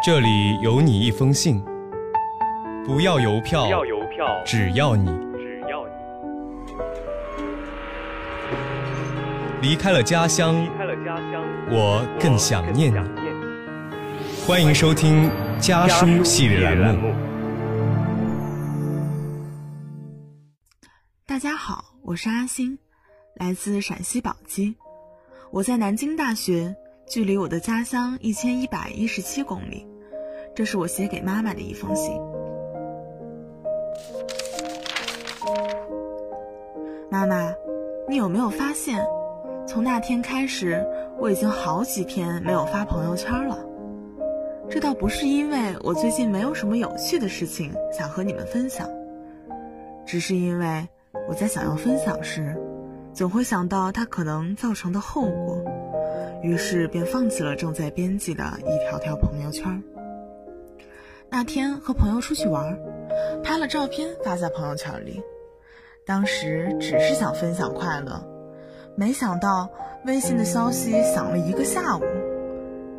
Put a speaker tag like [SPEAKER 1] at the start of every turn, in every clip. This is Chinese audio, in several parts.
[SPEAKER 1] 这里有你一封信，不要邮票，
[SPEAKER 2] 不要邮票，
[SPEAKER 1] 只要你
[SPEAKER 2] 只要你
[SPEAKER 1] 离开了家乡，
[SPEAKER 2] 离开了家乡，
[SPEAKER 1] 我更想念你。
[SPEAKER 2] 我更想念你。
[SPEAKER 1] 欢迎收听家书系列栏目。
[SPEAKER 3] 大家好，我是阿星，来自陕西宝鸡。我在南京大学，距离我的家乡一千一百一十七公里。这是我写给妈妈的一封信。妈妈，你有没有发现，从那天开始，我已经好几天没有发朋友圈了。这倒不是因为我最近没有什么有趣的事情想和你们分享，只是因为我在想要分享时，总会想到它可能造成的后果，于是便放弃了正在编辑的一条条朋友圈。那天和朋友出去玩，拍了照片发在朋友圈里，当时只是想分享快乐，没想到微信的消息响了一个下午，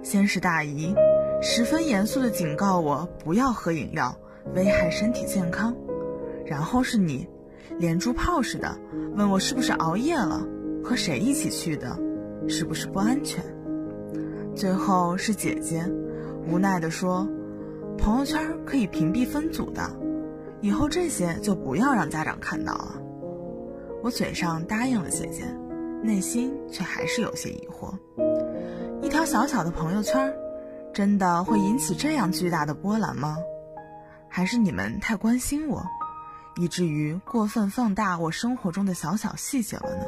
[SPEAKER 3] 先是大姨。十分严肃地警告我不要喝饮料，危害身体健康。然后是你，连珠炮似的问我是不是熬夜了，和谁一起去的，是不是不安全。最后是姐姐，无奈地说，朋友圈可以屏蔽分组的，以后这些就不要让家长看到了。我嘴上答应了姐姐，内心却还是有些疑惑。一条小小的朋友圈。真的会引起这样巨大的波澜吗？还是你们太关心我，以至于过分放大我生活中的小小细节了呢？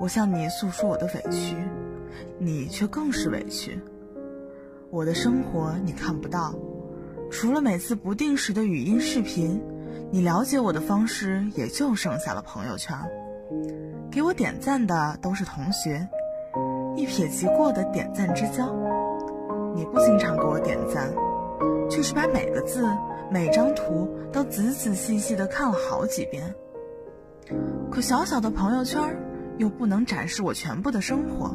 [SPEAKER 3] 我向你诉说我的委屈，你却更是委屈。我的生活你看不到，除了每次不定时的语音视频，你了解我的方式也就剩下了朋友圈。给我点赞的都是同学。一瞥即过的点赞之交，你不经常给我点赞，却是把每个字、每张图都仔仔细细的看了好几遍。可小小的朋友圈又不能展示我全部的生活，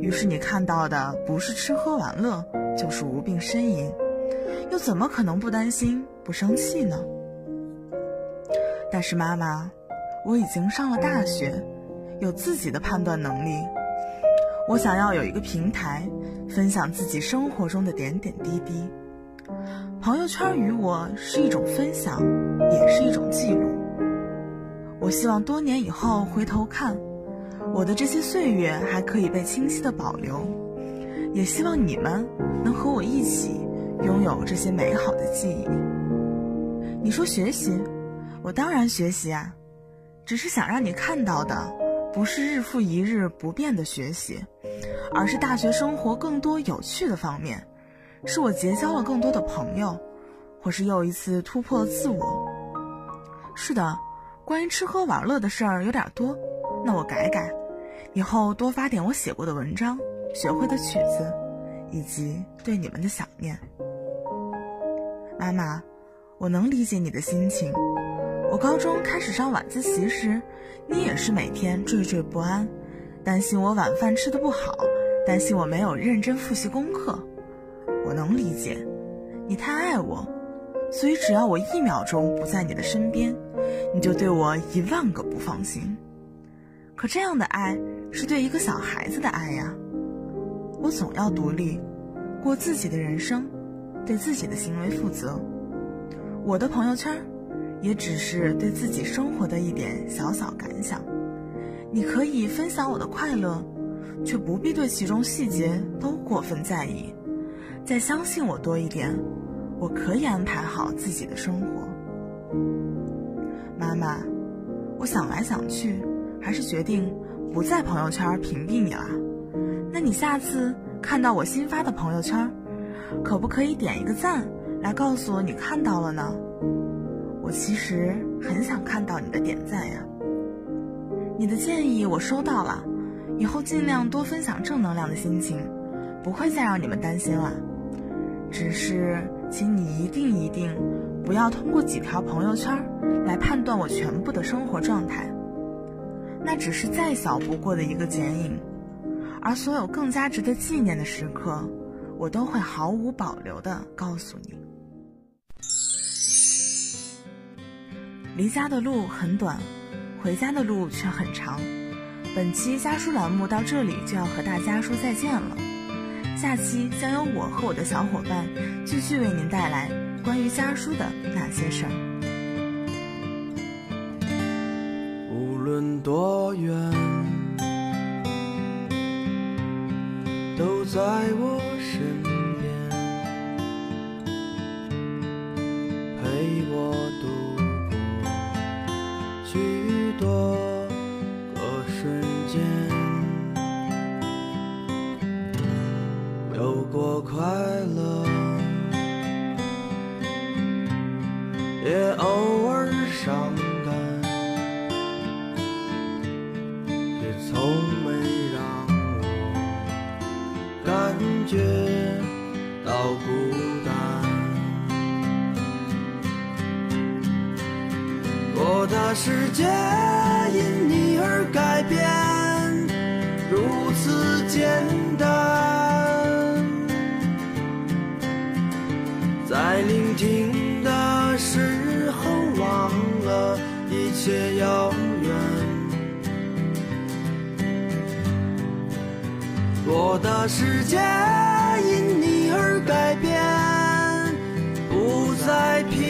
[SPEAKER 3] 于是你看到的不是吃喝玩乐，就是无病呻吟，又怎么可能不担心、不生气呢？但是妈妈，我已经上了大学，有自己的判断能力。我想要有一个平台，分享自己生活中的点点滴滴。朋友圈与我是一种分享，也是一种记录。我希望多年以后回头看，我的这些岁月还可以被清晰的保留。也希望你们能和我一起拥有这些美好的记忆。你说学习，我当然学习啊，只是想让你看到的。不是日复一日不变的学习，而是大学生活更多有趣的方面，是我结交了更多的朋友，或是又一次突破了自我。是的，关于吃喝玩乐的事儿有点多，那我改改，以后多发点我写过的文章、学会的曲子，以及对你们的想念。妈妈，我能理解你的心情。我高中开始上晚自习时，你也是每天惴惴不安，担心我晚饭吃的不好，担心我没有认真复习功课。我能理解，你太爱我，所以只要我一秒钟不在你的身边，你就对我一万个不放心。可这样的爱是对一个小孩子的爱呀。我总要独立，过自己的人生，对自己的行为负责。我的朋友圈。也只是对自己生活的一点小小感想，你可以分享我的快乐，却不必对其中细节都过分在意。再相信我多一点，我可以安排好自己的生活。妈妈，我想来想去，还是决定不在朋友圈屏蔽你了。那你下次看到我新发的朋友圈，可不可以点一个赞，来告诉我你看到了呢？我其实很想看到你的点赞呀。你的建议我收到了，以后尽量多分享正能量的心情，不会再让你们担心了。只是，请你一定一定不要通过几条朋友圈来判断我全部的生活状态，那只是再小不过的一个剪影，而所有更加值得纪念的时刻，我都会毫无保留的告诉你。离家的路很短，回家的路却很长。本期家书栏目到这里就要和大家说再见了，下期将由我和我的小伙伴继续为您带来关于家书的那些事儿。
[SPEAKER 4] 多远，都在我身边，陪我度过许多个瞬间，有过快乐，觉到孤单。我的世界因你而改变，如此简单。在聆听的时候，忘了一切遥我的世界因你而改变，不再平